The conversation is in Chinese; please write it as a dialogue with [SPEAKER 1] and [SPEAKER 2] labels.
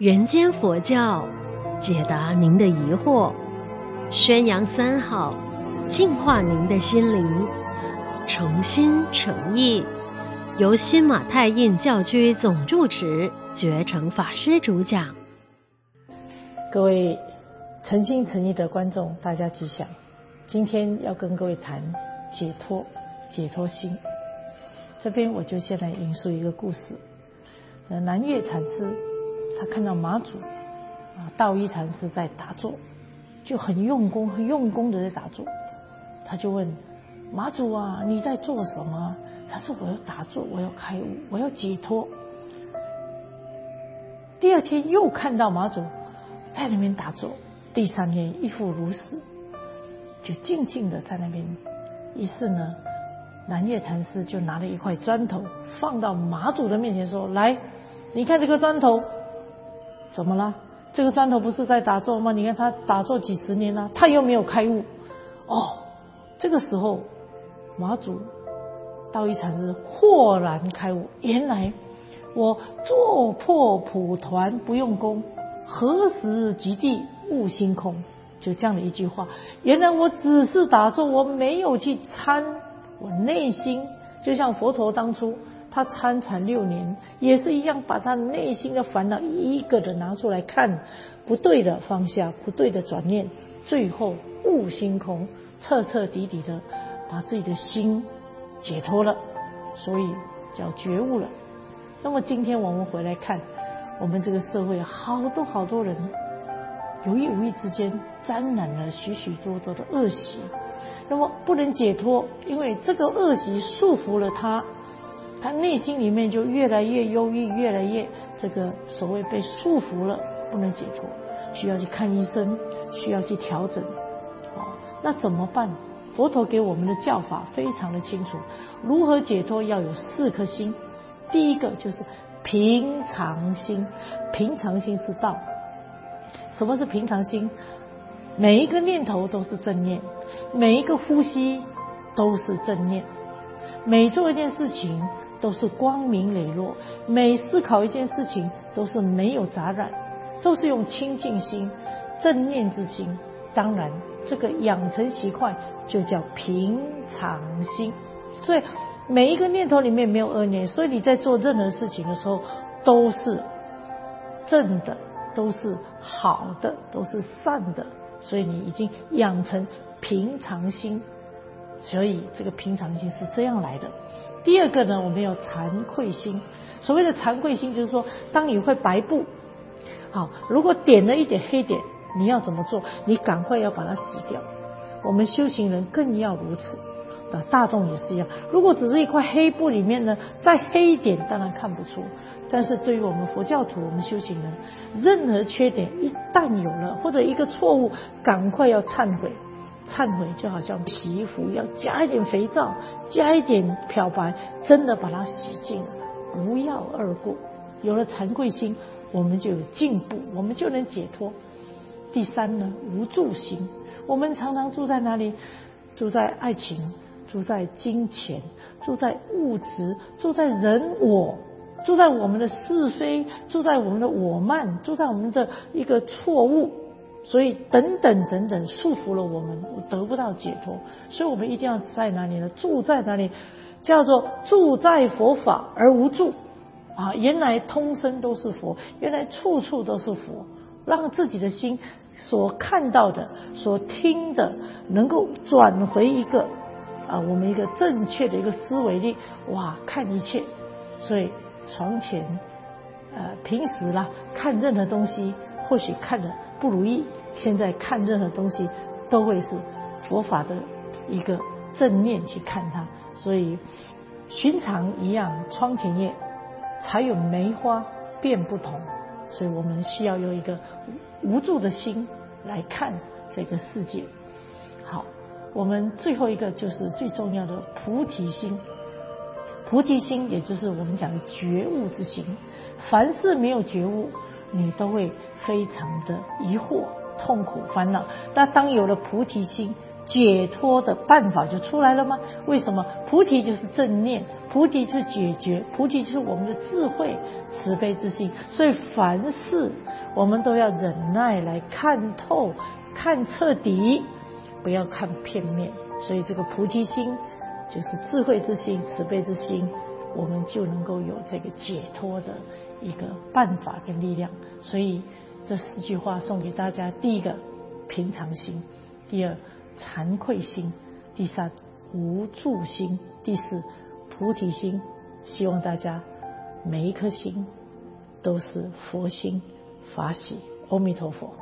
[SPEAKER 1] 人间佛教，解答您的疑惑，宣扬三好，净化您的心灵，诚心诚意，由新马泰印教区总住持觉诚法师主讲。
[SPEAKER 2] 各位诚心诚意的观众，大家吉祥。今天要跟各位谈解脱、解脱心。这边我就先来引述一个故事。南岳禅师他看到马祖啊道一禅师在打坐，就很用功、很用功的在打坐。他就问马祖啊，你在做什么？他说：我要打坐，我要开悟，我要解脱。第二天又看到马祖在那边打坐，第三天亦复如是，就静静的在那边。于是呢。南岳禅师就拿了一块砖头放到马祖的面前，说：“来，你看这个砖头，怎么了？这个砖头不是在打坐吗？你看他打坐几十年了，他又没有开悟。哦，这个时候，马祖道一禅师豁然开悟，原来我坐破蒲团不用功，何时及地悟心空？就这样的一句话。原来我只是打坐，我没有去参。”我内心就像佛陀当初他参禅六年，也是一样，把他内心的烦恼一个的拿出来看，不对的放下，不对的转念，最后悟心空，彻彻底底的把自己的心解脱了，所以叫觉悟了。那么今天我们回来看，我们这个社会好多好多人，有意无意之间沾染了许许多多的恶习。那么不能解脱，因为这个恶习束缚了他，他内心里面就越来越忧郁，越来越这个所谓被束缚了，不能解脱，需要去看医生，需要去调整。啊，那怎么办？佛陀给我们的教法非常的清楚，如何解脱要有四颗心，第一个就是平常心，平常心是道。什么是平常心？每一个念头都是正念。每一个呼吸都是正念，每做一件事情都是光明磊落，每思考一件事情都是没有杂染，都是用清净心、正念之心。当然，这个养成习惯就叫平常心。所以每一个念头里面没有恶念，所以你在做任何事情的时候都是正的，都是好的，都是善的。所以你已经养成。平常心，所以这个平常心是这样来的。第二个呢，我们要惭愧心。所谓的惭愧心，就是说，当你会白布，好，如果点了一点黑点，你要怎么做？你赶快要把它洗掉。我们修行人更要如此，啊，大众也是一样。如果只是一块黑布里面呢，再黑一点，当然看不出。但是对于我们佛教徒，我们修行人，任何缺点一旦有了，或者一个错误，赶快要忏悔。忏悔就好像洗衣服，要加一点肥皂，加一点漂白，真的把它洗净，不要二过。有了惭愧心，我们就有进步，我们就能解脱。第三呢，无助心。我们常常住在哪里？住在爱情，住在金钱，住在物质，住在人我，住在我们的是非，住在我们的我慢，住在我们的一个错误。所以等等等等束缚了我们，得不到解脱。所以我们一定要在哪里呢？住在哪里？叫做住在佛法而无住啊！原来通身都是佛，原来处处都是佛，让自己的心所看到的、所听的，能够转回一个啊，我们一个正确的一个思维力。哇，看一切。所以床前，呃，平时啦，看任何东西，或许看的。不如意，现在看任何东西都会是佛法的一个正面去看它，所以寻常一样，窗前叶才有梅花变不同，所以我们需要有一个无助的心来看这个世界。好，我们最后一个就是最重要的菩提心，菩提心也就是我们讲的觉悟之心，凡事没有觉悟。你都会非常的疑惑、痛苦、烦恼。那当有了菩提心，解脱的办法就出来了吗？为什么？菩提就是正念，菩提就是解决，菩提就是我们的智慧、慈悲之心。所以凡事我们都要忍耐来看透、看彻底，不要看片面。所以这个菩提心就是智慧之心、慈悲之心，我们就能够有这个解脱的一个办法跟力量。所以这四句话送给大家：第一个，平常心；第二，惭愧心，第三无助心，第四菩提心。希望大家每一颗心都是佛心法喜。阿弥陀佛。